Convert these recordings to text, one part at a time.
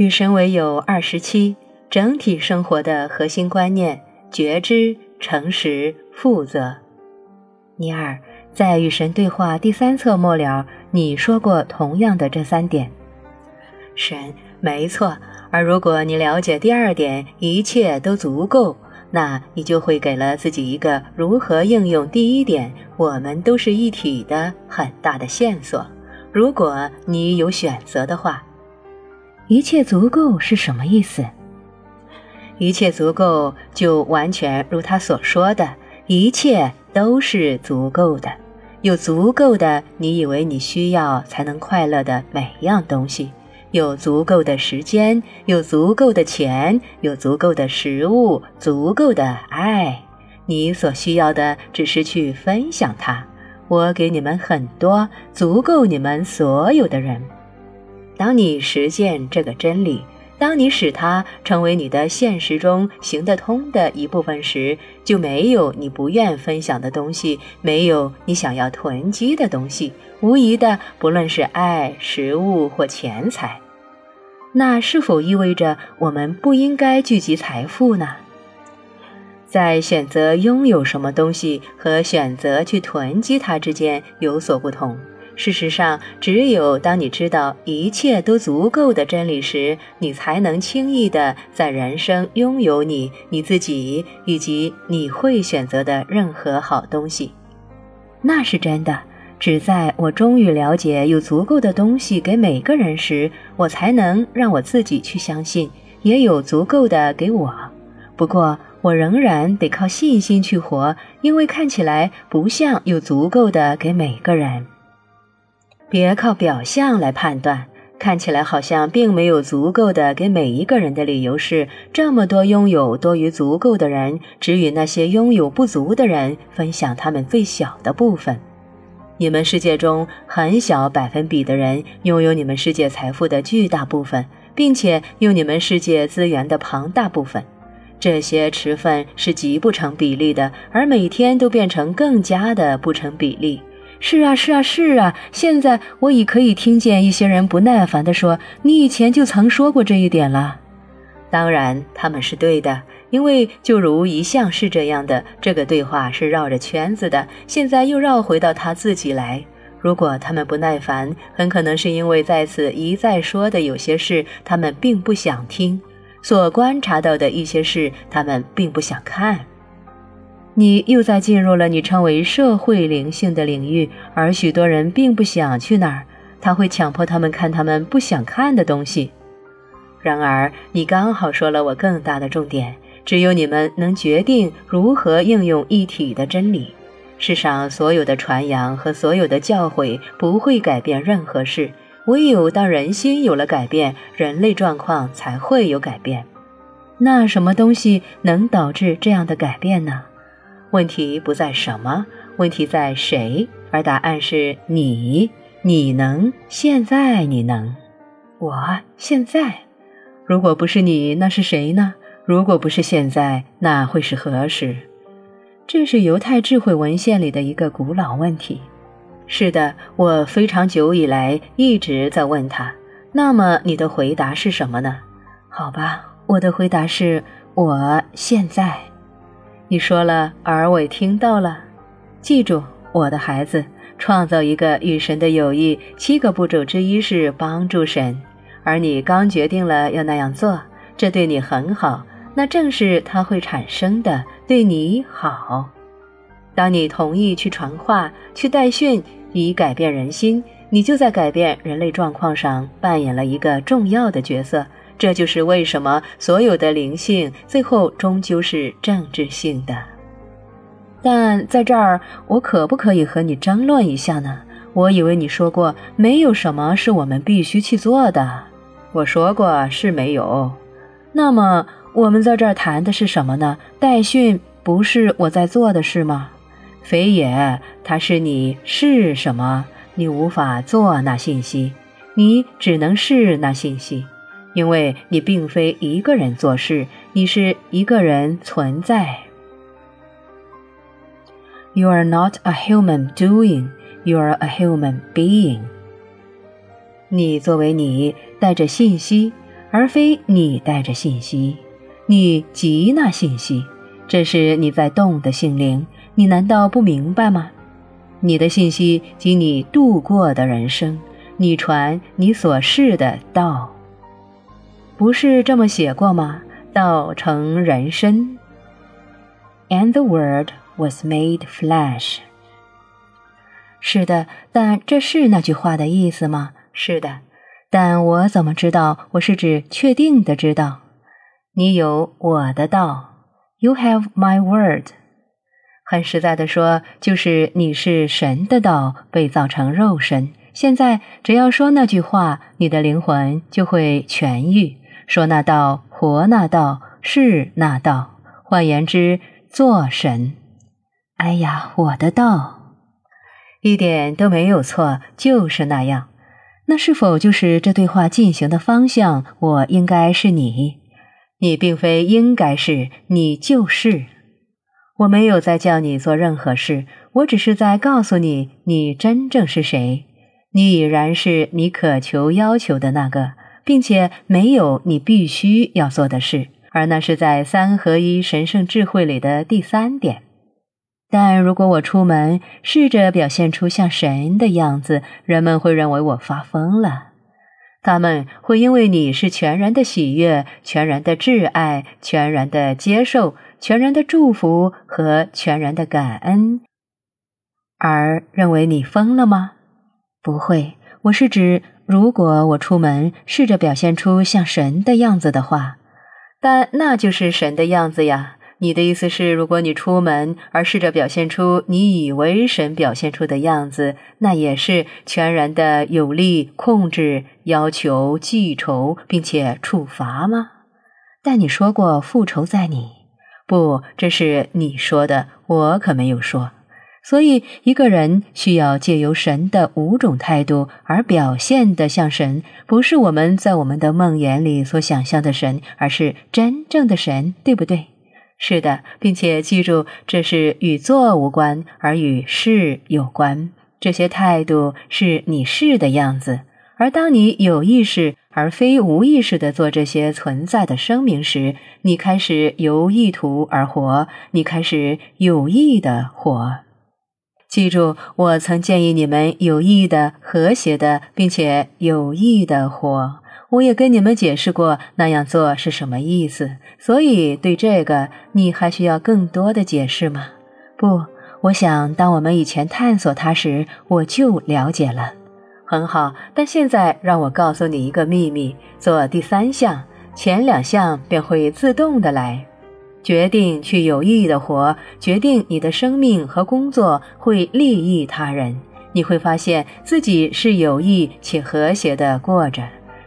与神为友二十七，整体生活的核心观念：觉知、诚实、负责。尼尔，在与神对话第三册末了，你说过同样的这三点。神，没错。而如果你了解第二点，一切都足够，那你就会给了自己一个如何应用第一点“我们都是一体”的很大的线索。如果你有选择的话，一切足够是什么意思？一切足够就完全如他所说的，一切都是足够的，有足够的你以为你需要才能快乐的每样东西。有足够的时间，有足够的钱，有足够的食物，足够的爱。你所需要的只是去分享它。我给你们很多，足够你们所有的人。当你实践这个真理，当你使它成为你的现实中行得通的一部分时，就没有你不愿分享的东西，没有你想要囤积的东西。无疑的，不论是爱、食物或钱财，那是否意味着我们不应该聚集财富呢？在选择拥有什么东西和选择去囤积它之间有所不同。事实上，只有当你知道一切都足够的真理时，你才能轻易的在人生拥有你、你自己以及你会选择的任何好东西。那是真的。只在我终于了解有足够的东西给每个人时，我才能让我自己去相信也有足够的给我。不过，我仍然得靠信心去活，因为看起来不像有足够的给每个人。别靠表象来判断，看起来好像并没有足够的给每一个人的理由是：这么多拥有多于足够的人，只与那些拥有不足的人分享他们最小的部分。你们世界中很小百分比的人拥有你们世界财富的巨大部分，并且用你们世界资源的庞大部分。这些持份是极不成比例的，而每天都变成更加的不成比例。是啊，是啊，是啊！现在我已可以听见一些人不耐烦地说：“你以前就曾说过这一点了。”当然，他们是对的。因为就如一向是这样的，这个对话是绕着圈子的，现在又绕回到他自己来。如果他们不耐烦，很可能是因为在此一再说的有些事他们并不想听，所观察到的一些事他们并不想看。你又在进入了你称为社会灵性的领域，而许多人并不想去那儿，他会强迫他们看他们不想看的东西。然而，你刚好说了我更大的重点。只有你们能决定如何应用一体的真理。世上所有的传扬和所有的教诲不会改变任何事，唯有当人心有了改变，人类状况才会有改变。那什么东西能导致这样的改变呢？问题不在什么，问题在谁，而答案是你。你能，现在你能。我现在，如果不是你，那是谁呢？如果不是现在，那会是何时？这是犹太智慧文献里的一个古老问题。是的，我非常久以来一直在问他。那么你的回答是什么呢？好吧，我的回答是我现在。你说了，而我也听到了。记住，我的孩子，创造一个与神的友谊，七个步骤之一是帮助神，而你刚决定了要那样做，这对你很好。那正是它会产生的对你好。当你同意去传话、去代训，以改变人心，你就在改变人类状况上扮演了一个重要的角色。这就是为什么所有的灵性最后终究是政治性的。但在这儿，我可不可以和你争论一下呢？我以为你说过没有什么是我们必须去做的。我说过是没有。那么。我们在这儿谈的是什么呢？代训不是我在做的事吗？非也，它是你是什么？你无法做那信息，你只能是那信息，因为你并非一个人做事，你是一个人存在。You are not a human doing, you are a human being。你作为你，带着信息。而非你带着信息，你集那信息，这是你在动的心灵。你难道不明白吗？你的信息及你度过的人生，你传你所示的道，不是这么写过吗？道成人身，and the word was made flesh。是的，但这是那句话的意思吗？是的，但我怎么知道？我是指确定的知道。你有我的道，You have my word。很实在的说，就是你是神的道被造成肉身。现在只要说那句话，你的灵魂就会痊愈。说那道，活那道，是那道。换言之，做神。哎呀，我的道。一点都没有错，就是那样。那是否就是这对话进行的方向？我应该是你，你并非应该是，你就是。我没有在叫你做任何事，我只是在告诉你，你真正是谁。你已然是你渴求要求的那个，并且没有你必须要做的事，而那是在三合一神圣智慧里的第三点。但如果我出门试着表现出像神的样子，人们会认为我发疯了。他们会因为你是全然的喜悦、全然的挚爱、全然的接受、全然的祝福和全然的感恩，而认为你疯了吗？不会，我是指，如果我出门试着表现出像神的样子的话，但那就是神的样子呀。你的意思是，如果你出门而试着表现出你以为神表现出的样子，那也是全然的有力控制、要求、记仇，并且处罚吗？但你说过复仇在你，不，这是你说的，我可没有说。所以，一个人需要借由神的五种态度而表现的像神，不是我们在我们的梦魇里所想象的神，而是真正的神，对不对？是的，并且记住，这是与做无关，而与事有关。这些态度是你是的样子，而当你有意识而非无意识的做这些存在的声明时，你开始由意图而活，你开始有意的活。记住，我曾建议你们有意的、和谐的，并且有意的活。我也跟你们解释过那样做是什么意思，所以对这个你还需要更多的解释吗？不，我想当我们以前探索它时，我就了解了。很好，但现在让我告诉你一个秘密：做第三项，前两项便会自动的来。决定去有意义的活，决定你的生命和工作会利益他人，你会发现自己是有意且和谐的过着。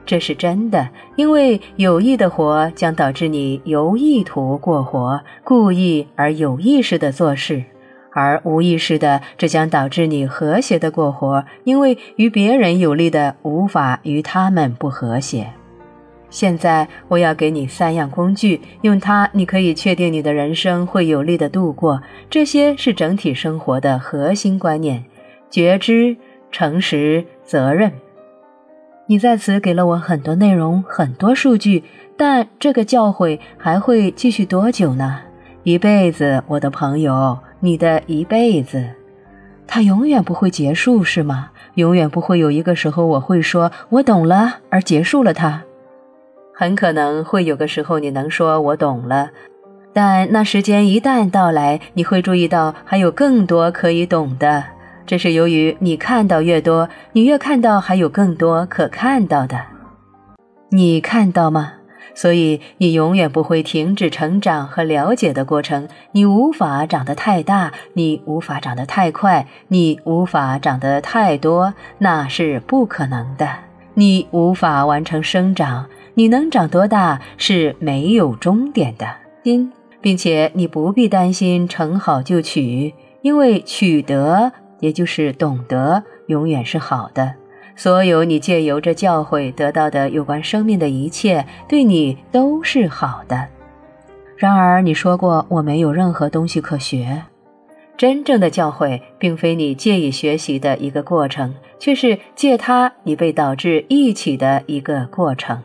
这是真的，因为有意的活将导致你有意图过活，故意而有意识的做事；而无意识的，这将导致你和谐的过活，因为与别人有利的无法与他们不和谐。现在我要给你三样工具，用它你可以确定你的人生会有利的度过。这些是整体生活的核心观念：觉知、诚实、责任。你在此给了我很多内容，很多数据，但这个教诲还会继续多久呢？一辈子，我的朋友，你的一辈子，它永远不会结束，是吗？永远不会有一个时候我会说我懂了而结束了它。很可能会有个时候你能说我懂了，但那时间一旦到来，你会注意到还有更多可以懂的。这是由于你看到越多，你越看到还有更多可看到的。你看到吗？所以你永远不会停止成长和了解的过程。你无法长得太大，你无法长得太快，你无法长得太多，那是不可能的。你无法完成生长，你能长多大是没有终点的。心，并且你不必担心成好就取，因为取得。也就是懂得永远是好的，所有你借由这教诲得到的有关生命的一切，对你都是好的。然而你说过我没有任何东西可学，真正的教诲并非你借以学习的一个过程，却是借它你被导致一起的一个过程。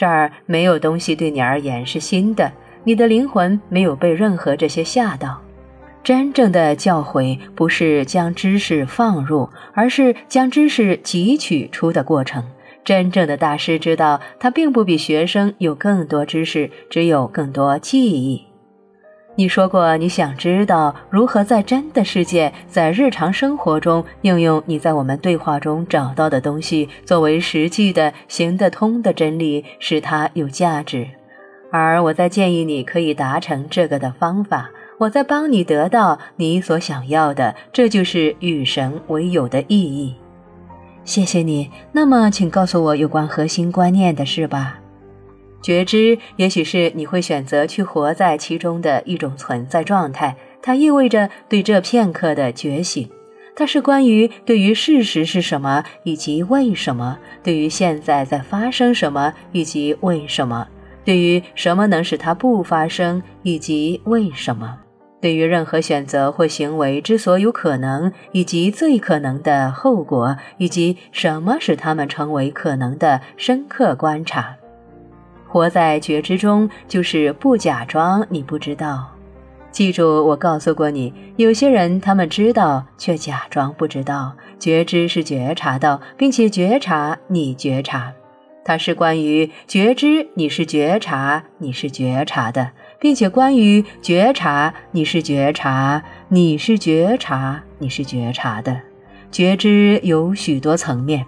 这儿没有东西对你而言是新的，你的灵魂没有被任何这些吓到。真正的教诲不是将知识放入，而是将知识汲取出的过程。真正的大师知道，他并不比学生有更多知识，只有更多记忆。你说过，你想知道如何在真的世界，在日常生活中应用你在我们对话中找到的东西，作为实际的、行得通的真理，使它有价值。而我在建议你可以达成这个的方法。我在帮你得到你所想要的，这就是与神为友的意义。谢谢你。那么，请告诉我有关核心观念的事吧。觉知也许是你会选择去活在其中的一种存在状态，它意味着对这片刻的觉醒。它是关于对于事实是什么以及为什么，对于现在在发生什么以及为什么，对于什么能使它不发生以及为什么。对于任何选择或行为之所有可能以及最可能的后果，以及什么使它们成为可能的深刻观察，活在觉知中就是不假装你不知道。记住，我告诉过你，有些人他们知道却假装不知道。觉知是觉察到，并且觉察你觉察，它是关于觉知，你是觉察，你是觉察的。并且，关于觉察，你是觉察，你是觉察，你是觉察的。觉知有许多层面，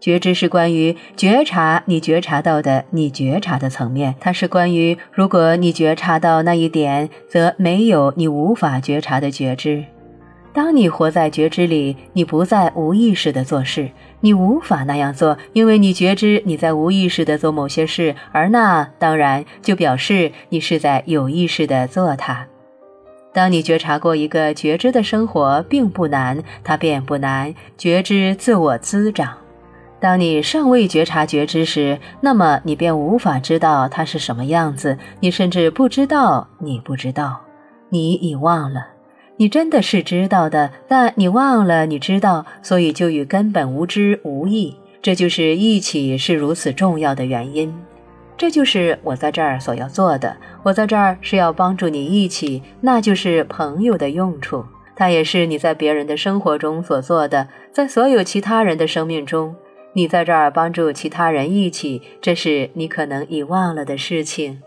觉知是关于觉察，你觉察到的，你觉察的层面。它是关于，如果你觉察到那一点，则没有你无法觉察的觉知。当你活在觉知里，你不再无意识地做事。你无法那样做，因为你觉知你在无意识地做某些事，而那当然就表示你是在有意识地做它。当你觉察过一个觉知的生活并不难，它便不难。觉知自我滋长。当你尚未觉察觉知时，那么你便无法知道它是什么样子。你甚至不知道你不知道，你已忘了。你真的是知道的，但你忘了你知道，所以就与根本无知无异。这就是一起是如此重要的原因。这就是我在这儿所要做的。我在这儿是要帮助你一起，那就是朋友的用处。它也是你在别人的生活中所做的，在所有其他人的生命中，你在这儿帮助其他人一起，这是你可能已忘了的事情。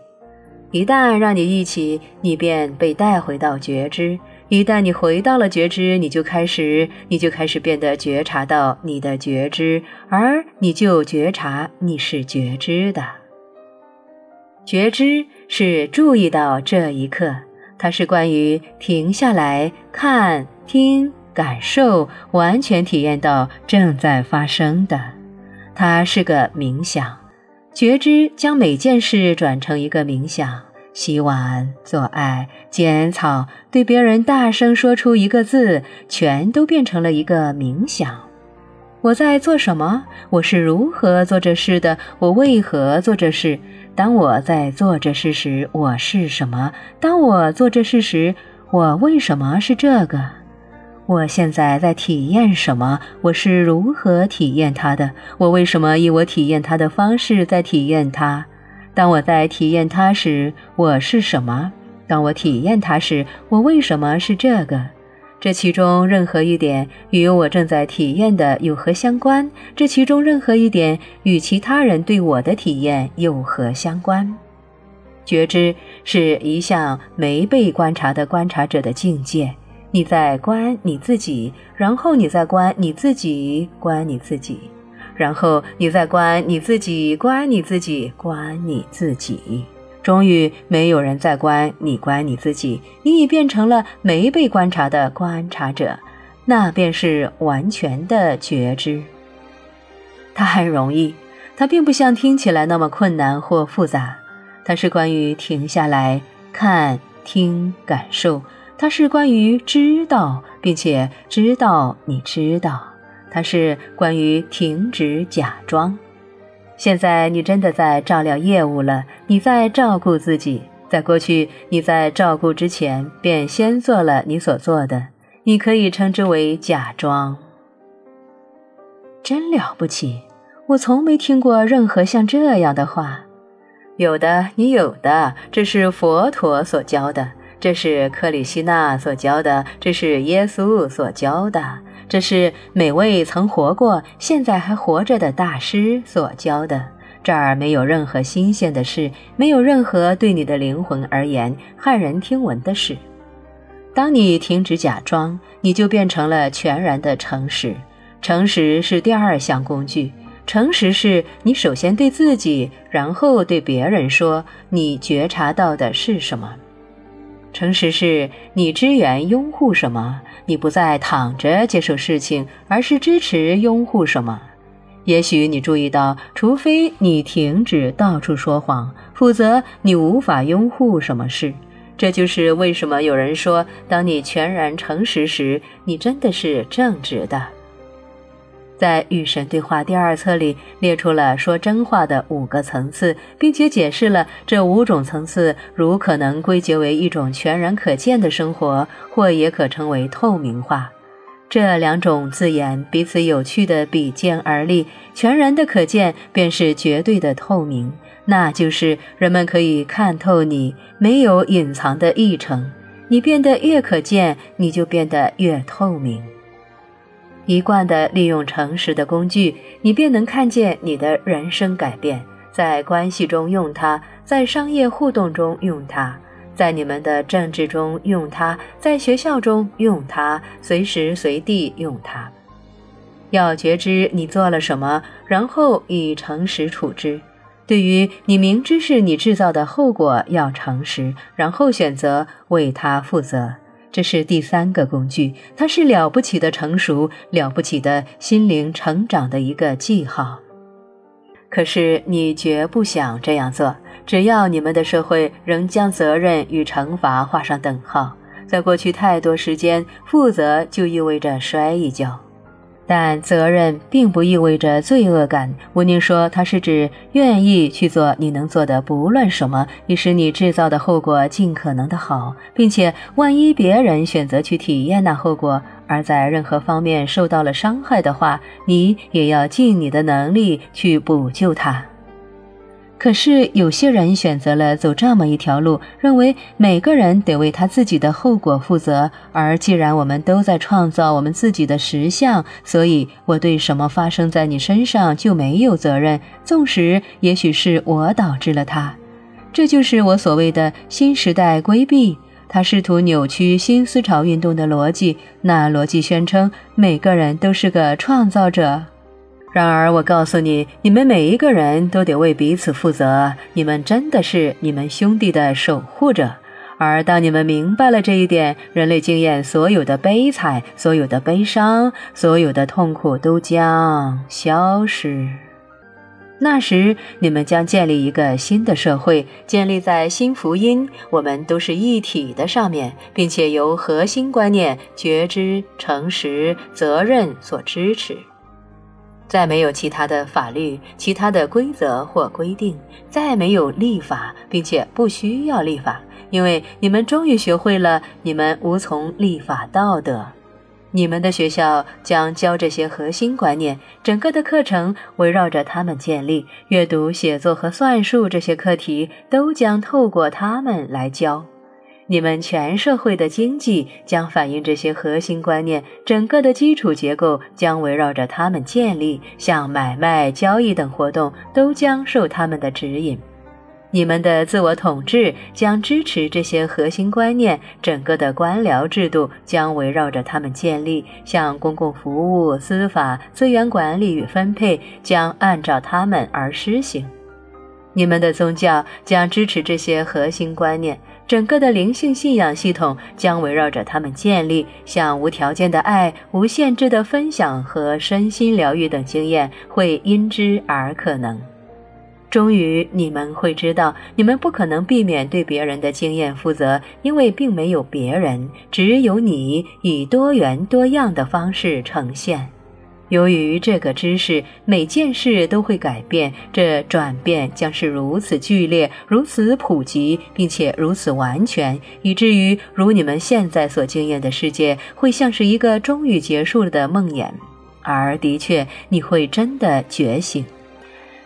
一旦让你一起，你便被带回到觉知。一旦你回到了觉知，你就开始，你就开始变得觉察到你的觉知，而你就觉察你是觉知的。觉知是注意到这一刻，它是关于停下来看、听、感受，完全体验到正在发生的。它是个冥想，觉知将每件事转成一个冥想。洗碗、做爱、剪草，对别人大声说出一个字，全都变成了一个冥想。我在做什么？我是如何做这事的？我为何做这事？当我在做这事时，我是什么？当我做这事时，我为什么是这个？我现在在体验什么？我是如何体验它的？我为什么以我体验它的方式在体验它？当我在体验它时，我是什么？当我体验它时，我为什么是这个？这其中任何一点与我正在体验的有何相关？这其中任何一点与其他人对我的体验有何相关？觉知是一项没被观察的观察者的境界。你在观你自己，然后你在观你自己，观你自己。然后你再观你自己，观你自己，观你自己。终于没有人再观你，观你自己，你已变成了没被观察的观察者，那便是完全的觉知。它很容易，它并不像听起来那么困难或复杂。它是关于停下来看、听、感受。它是关于知道，并且知道你知道。它是关于停止假装。现在你真的在照料业务了，你在照顾自己。在过去，你在照顾之前便先做了你所做的，你可以称之为假装。真了不起！我从没听过任何像这样的话。有的你有的，这是佛陀所教的，这是克里希那所教的，这是耶稣所教的，这是每位曾活过、现在还活着的大师所教的。这儿没有任何新鲜的事，没有任何对你的灵魂而言骇人听闻的事。当你停止假装，你就变成了全然的诚实。诚实是第二项工具。诚实是你首先对自己，然后对别人说你觉察到的是什么。诚实是你支援拥护什么，你不再躺着接受事情，而是支持拥护什么。也许你注意到，除非你停止到处说谎，否则你无法拥护什么事。这就是为什么有人说，当你全然诚实时，你真的是正直的。在《与神对话》第二册里列出了说真话的五个层次，并且解释了这五种层次如可能归结为一种全然可见的生活，或也可称为透明化。这两种字眼彼此有趣的比肩而立。全然的可见便是绝对的透明，那就是人们可以看透你，没有隐藏的议程。你变得越可见，你就变得越透明。一贯的利用诚实的工具，你便能看见你的人生改变。在关系中用它，在商业互动中用它，在你们的政治中用它，在学校中用它，随时随地用它。要觉知你做了什么，然后以诚实处之。对于你明知是你制造的后果，要诚实，然后选择为它负责。这是第三个工具，它是了不起的成熟、了不起的心灵成长的一个记号。可是你绝不想这样做。只要你们的社会仍将责任与惩罚画上等号，在过去太多时间，负责就意味着摔一跤。但责任并不意味着罪恶感。我宁说，它是指愿意去做你能做的不论什么，以使你制造的后果尽可能的好，并且万一别人选择去体验那后果，而在任何方面受到了伤害的话，你也要尽你的能力去补救他。可是有些人选择了走这么一条路，认为每个人得为他自己的后果负责。而既然我们都在创造我们自己的实相，所以我对什么发生在你身上就没有责任，纵使也许是我导致了它。这就是我所谓的新时代规避。他试图扭曲新思潮运动的逻辑，那逻辑宣称每个人都是个创造者。然而，我告诉你，你们每一个人都得为彼此负责。你们真的是你们兄弟的守护者。而当你们明白了这一点，人类经验所有的悲惨、所有的悲伤、所有的痛苦都将消失。那时，你们将建立一个新的社会，建立在新福音“我们都是一体”的上面，并且由核心观念——觉知、诚实、责任所支持。再没有其他的法律、其他的规则或规定，再没有立法，并且不需要立法，因为你们终于学会了，你们无从立法道德。你们的学校将教这些核心观念，整个的课程围绕着他们建立，阅读、写作和算术这些课题都将透过他们来教。你们全社会的经济将反映这些核心观念，整个的基础结构将围绕着它们建立，像买卖、交易等活动都将受他们的指引。你们的自我统治将支持这些核心观念，整个的官僚制度将围绕着他们建立，像公共服务、司法、资源管理与分配将按照他们而施行。你们的宗教将支持这些核心观念。整个的灵性信仰系统将围绕着他们建立，像无条件的爱、无限制的分享和身心疗愈等经验会因之而可能。终于，你们会知道，你们不可能避免对别人的经验负责，因为并没有别人，只有你以多元多样的方式呈现。由于这个知识，每件事都会改变，这转变将是如此剧烈、如此普及，并且如此完全，以至于如你们现在所经验的世界，会像是一个终于结束了的梦魇。而的确，你会真的觉醒。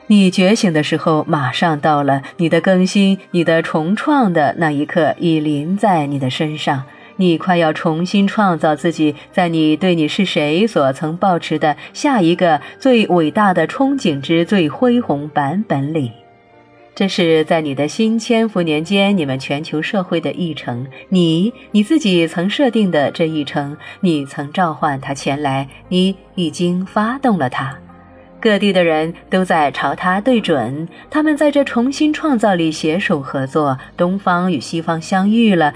你觉醒的时候马上到了，你的更新、你的重创的那一刻已临在你的身上。你快要重新创造自己，在你对你是谁所曾抱持的下一个最伟大的憧憬之最恢宏版本里。这是在你的新千福年间，你们全球社会的议程，你你自己曾设定的这一程，你曾召唤他前来，你已经发动了他。各地的人都在朝他对准，他们在这重新创造里携手合作，东方与西方相遇了。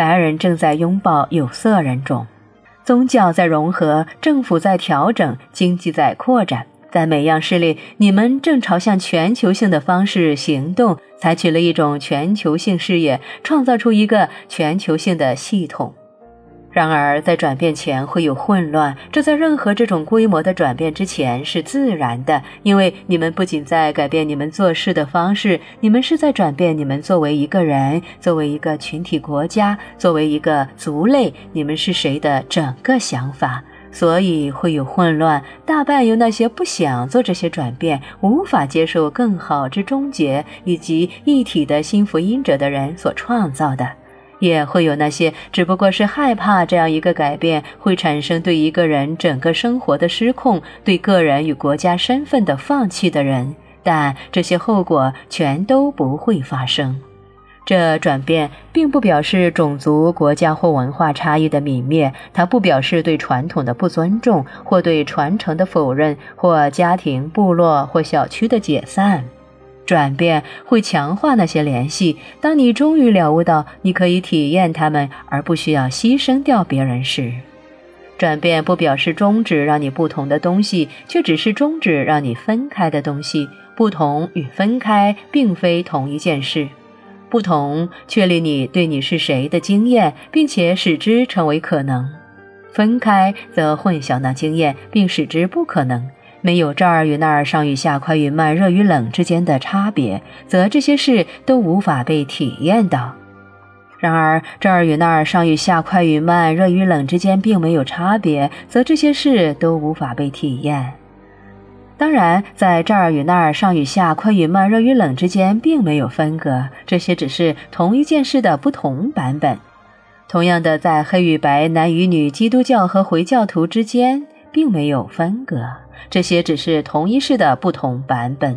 白人正在拥抱有色人种，宗教在融合，政府在调整，经济在扩展，在每样事里，你们正朝向全球性的方式行动，采取了一种全球性事业，创造出一个全球性的系统。然而，在转变前会有混乱，这在任何这种规模的转变之前是自然的，因为你们不仅在改变你们做事的方式，你们是在转变你们作为一个人、作为一个群体国家、作为一个族类，你们是谁的整个想法，所以会有混乱，大半由那些不想做这些转变、无法接受更好之终结以及一体的新福音者的人所创造的。也会有那些只不过是害怕这样一个改变会产生对一个人整个生活的失控，对个人与国家身份的放弃的人，但这些后果全都不会发生。这转变并不表示种族、国家或文化差异的泯灭，它不表示对传统的不尊重，或对传承的否认，或家庭、部落或小区的解散。转变会强化那些联系。当你终于了悟到你可以体验它们，而不需要牺牲掉别人时，转变不表示终止让你不同的东西，却只是终止让你分开的东西。不同与分开并非同一件事。不同确立你对你是谁的经验，并且使之成为可能；分开则混淆那经验，并使之不可能。没有这儿与那儿、上与下、快与慢、热与冷之间的差别，则这些事都无法被体验到。然而，这儿与那儿、上与下、快与慢、热与冷之间并没有差别，则这些事都无法被体验。当然，在这儿与那儿、上与下、快与慢、热与冷之间并没有分隔，这些只是同一件事的不同版本。同样的，在黑与白、男与女、基督教和回教徒之间并没有分隔。这些只是同一事的不同版本。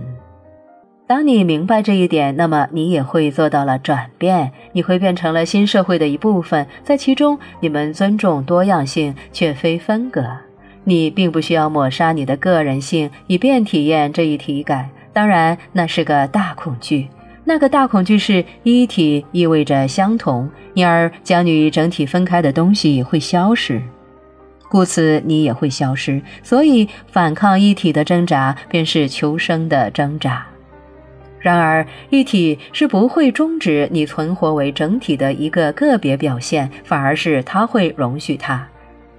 当你明白这一点，那么你也会做到了转变，你会变成了新社会的一部分，在其中你们尊重多样性，却非分隔。你并不需要抹杀你的个人性，以便体验这一体感。当然，那是个大恐惧。那个大恐惧是一体意味着相同，因而将你整体分开的东西会消失。故此，你也会消失。所以，反抗一体的挣扎便是求生的挣扎。然而，一体是不会终止你存活为整体的一个个别表现，反而是它会容许它。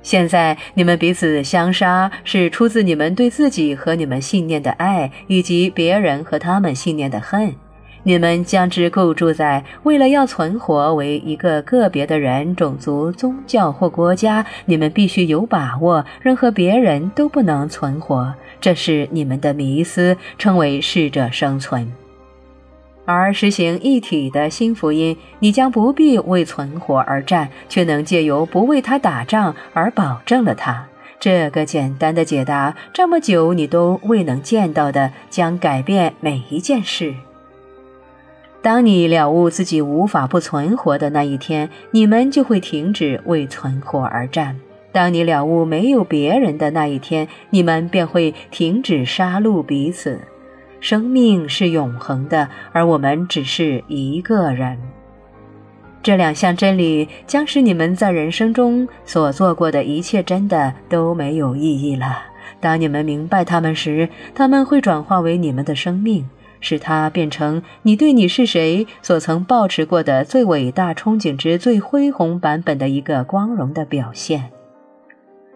现在，你们彼此相杀，是出自你们对自己和你们信念的爱，以及别人和他们信念的恨。你们将之构筑在为了要存活为一个个别的人、种族、宗教或国家，你们必须有把握，任何别人都不能存活。这是你们的迷思，称为适者生存。而实行一体的新福音，你将不必为存活而战，却能借由不为他打仗而保证了他。这个简单的解答，这么久你都未能见到的，将改变每一件事。当你了悟自己无法不存活的那一天，你们就会停止为存活而战；当你了悟没有别人的那一天，你们便会停止杀戮彼此。生命是永恒的，而我们只是一个人。这两项真理将使你们在人生中所做过的一切真的都没有意义了。当你们明白它们时，它们会转化为你们的生命。使它变成你对你是谁所曾抱持过的最伟大憧憬之最恢宏版本的一个光荣的表现。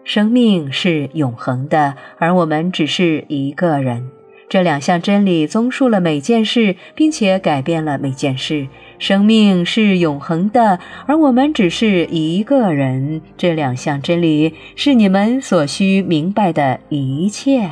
生命是永恒的，而我们只是一个人。这两项真理综述了每件事，并且改变了每件事。生命是永恒的，而我们只是一个人。这两项真理是你们所需明白的一切。